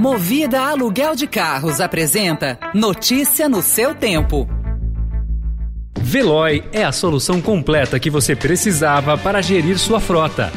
Movida Aluguel de Carros apresenta Notícia no seu tempo. Veloy é a solução completa que você precisava para gerir sua frota.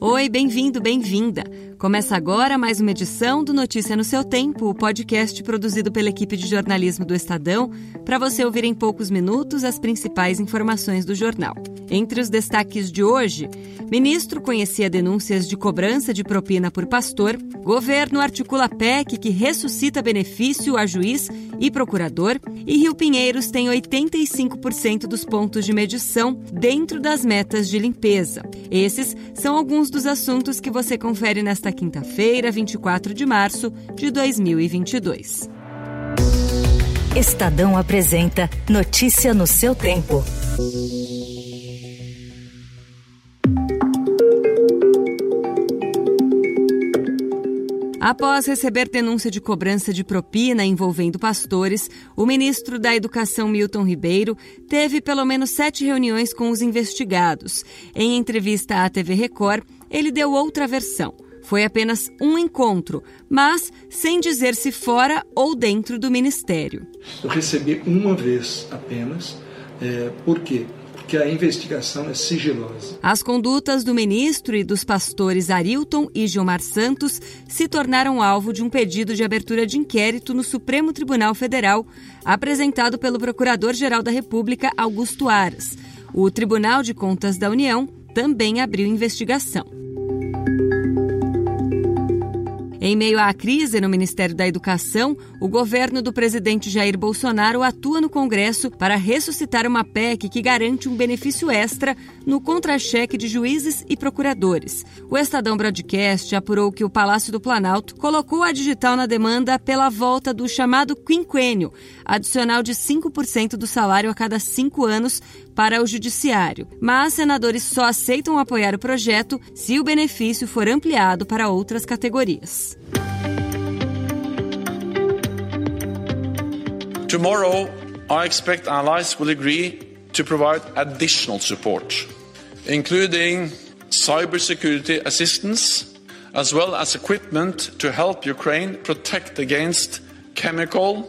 Oi, bem-vindo, bem-vinda. Começa agora mais uma edição do Notícia no seu Tempo, o podcast produzido pela equipe de jornalismo do Estadão, para você ouvir em poucos minutos as principais informações do jornal. Entre os destaques de hoje, ministro conhecia denúncias de cobrança de propina por pastor, governo articula PEC que ressuscita benefício a juiz e procurador, e Rio Pinheiros tem 85% dos pontos de medição dentro das metas de limpeza. Esses são alguns dos assuntos que você confere nesta nesta quinta-feira, 24 de março de 2022. Estadão apresenta Notícia no seu tempo. Após receber denúncia de cobrança de propina envolvendo pastores, o ministro da Educação Milton Ribeiro teve pelo menos sete reuniões com os investigados. Em entrevista à TV Record, ele deu outra versão. Foi apenas um encontro, mas sem dizer se fora ou dentro do ministério. Eu recebi uma vez apenas. É, por quê? Porque a investigação é sigilosa. As condutas do ministro e dos pastores Arilton e Gilmar Santos se tornaram alvo de um pedido de abertura de inquérito no Supremo Tribunal Federal, apresentado pelo Procurador-Geral da República, Augusto Aras. O Tribunal de Contas da União também abriu investigação. Em meio à crise no Ministério da Educação, o governo do presidente Jair Bolsonaro atua no Congresso para ressuscitar uma PEC que garante um benefício extra no contra-cheque de juízes e procuradores. O Estadão Broadcast apurou que o Palácio do Planalto colocou a digital na demanda pela volta do chamado quinquênio, adicional de 5% do salário a cada cinco anos para o Judiciário. Mas senadores só aceitam apoiar o projeto se o benefício for ampliado para outras categorias. Tomorrow, I expect allies will agree to provide additional support, including cybersecurity assistance, as well as equipment to help Ukraine protect against chemical,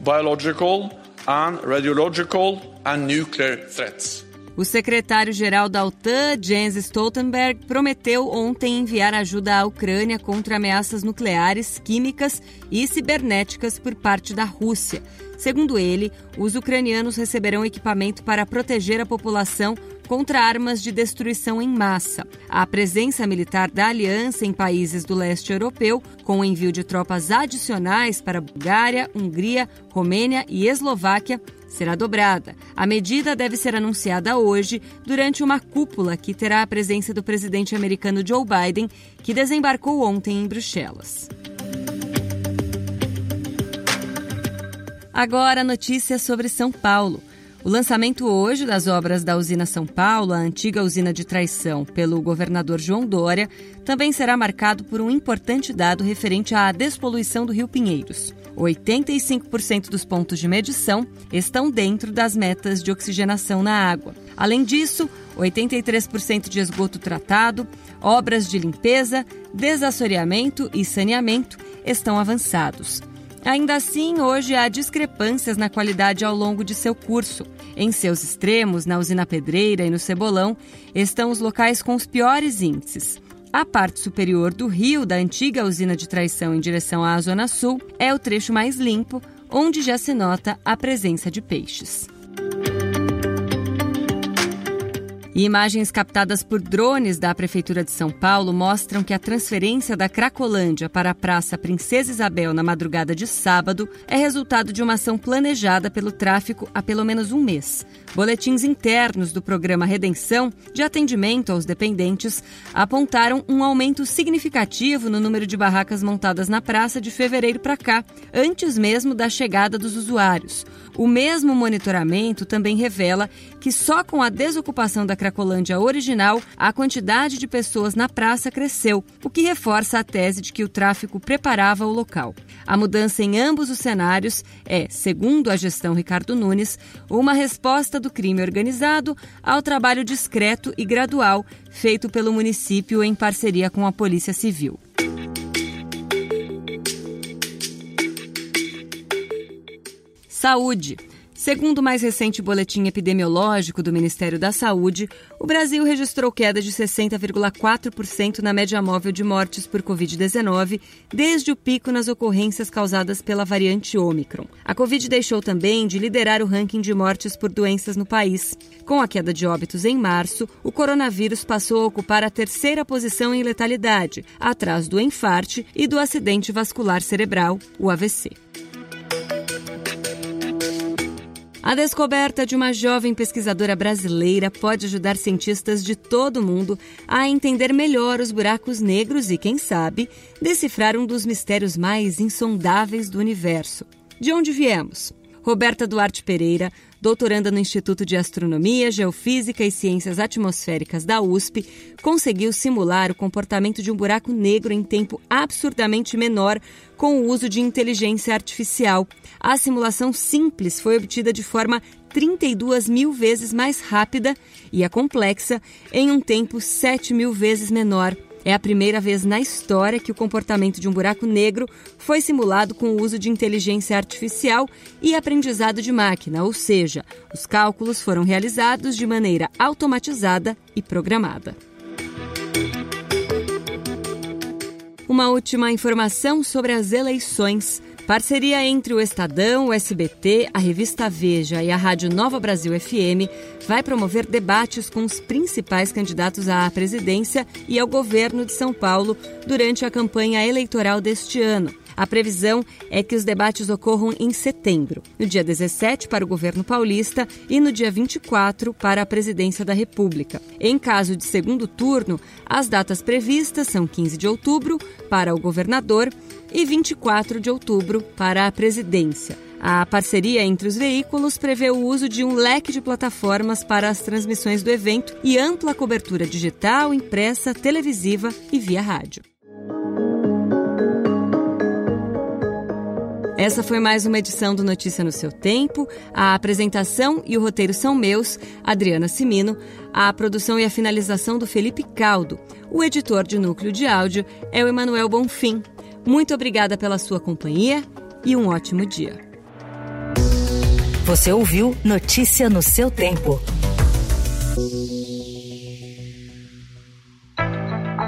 biological, and radiological and nuclear threats. O secretário-geral da OTAN, Jens Stoltenberg, prometeu ontem enviar ajuda à Ucrânia contra ameaças nucleares, químicas e cibernéticas por parte da Rússia. Segundo ele, os ucranianos receberão equipamento para proteger a população contra armas de destruição em massa. A presença militar da aliança em países do leste europeu, com o envio de tropas adicionais para Bulgária, Hungria, Romênia e Eslováquia, será dobrada. A medida deve ser anunciada hoje durante uma cúpula que terá a presença do presidente americano Joe Biden, que desembarcou ontem em Bruxelas. Agora, notícias sobre São Paulo. O lançamento hoje das obras da usina São Paulo, a antiga usina de traição, pelo governador João Dória, também será marcado por um importante dado referente à despoluição do Rio Pinheiros. 85% dos pontos de medição estão dentro das metas de oxigenação na água. Além disso, 83% de esgoto tratado, obras de limpeza, desassoreamento e saneamento estão avançados. Ainda assim, hoje há discrepâncias na qualidade ao longo de seu curso. Em seus extremos, na usina Pedreira e no Cebolão, estão os locais com os piores índices. A parte superior do rio da antiga usina de traição em direção à Zona Sul é o trecho mais limpo, onde já se nota a presença de peixes. Imagens captadas por drones da Prefeitura de São Paulo mostram que a transferência da Cracolândia para a Praça Princesa Isabel na madrugada de sábado é resultado de uma ação planejada pelo tráfico há pelo menos um mês. Boletins internos do programa Redenção, de atendimento aos dependentes, apontaram um aumento significativo no número de barracas montadas na praça de fevereiro para cá, antes mesmo da chegada dos usuários. O mesmo monitoramento também revela que só com a desocupação da Cracolândia original, a quantidade de pessoas na praça cresceu, o que reforça a tese de que o tráfico preparava o local. A mudança em ambos os cenários é, segundo a gestão Ricardo Nunes, uma resposta do crime organizado ao trabalho discreto e gradual feito pelo município em parceria com a Polícia Civil. Saúde. Segundo o mais recente boletim epidemiológico do Ministério da Saúde, o Brasil registrou queda de 60,4% na média móvel de mortes por Covid-19 desde o pico nas ocorrências causadas pela variante Ômicron. A Covid deixou também de liderar o ranking de mortes por doenças no país. Com a queda de óbitos em março, o coronavírus passou a ocupar a terceira posição em letalidade, atrás do infarte e do acidente vascular cerebral, o AVC. A descoberta de uma jovem pesquisadora brasileira pode ajudar cientistas de todo o mundo a entender melhor os buracos negros e, quem sabe, decifrar um dos mistérios mais insondáveis do universo. De onde viemos? Roberta Duarte Pereira, doutoranda no Instituto de Astronomia, Geofísica e Ciências Atmosféricas da USP, conseguiu simular o comportamento de um buraco negro em tempo absurdamente menor com o uso de inteligência artificial. A simulação simples foi obtida de forma 32 mil vezes mais rápida e a complexa em um tempo 7 mil vezes menor. É a primeira vez na história que o comportamento de um buraco negro foi simulado com o uso de inteligência artificial e aprendizado de máquina, ou seja, os cálculos foram realizados de maneira automatizada e programada. Uma última informação sobre as eleições. Parceria entre o Estadão, o SBT, a revista Veja e a Rádio Nova Brasil FM vai promover debates com os principais candidatos à presidência e ao governo de São Paulo durante a campanha eleitoral deste ano. A previsão é que os debates ocorram em setembro, no dia 17 para o governo paulista e no dia 24 para a presidência da República. Em caso de segundo turno, as datas previstas são 15 de outubro para o governador e 24 de outubro para a presidência. A parceria entre os veículos prevê o uso de um leque de plataformas para as transmissões do evento e ampla cobertura digital, impressa, televisiva e via rádio. Essa foi mais uma edição do Notícia no seu tempo. A apresentação e o roteiro são meus, Adriana Simino. A produção e a finalização do Felipe Caldo. O editor de núcleo de áudio é o Emanuel Bonfim. Muito obrigada pela sua companhia e um ótimo dia. Você ouviu Notícia no seu tempo.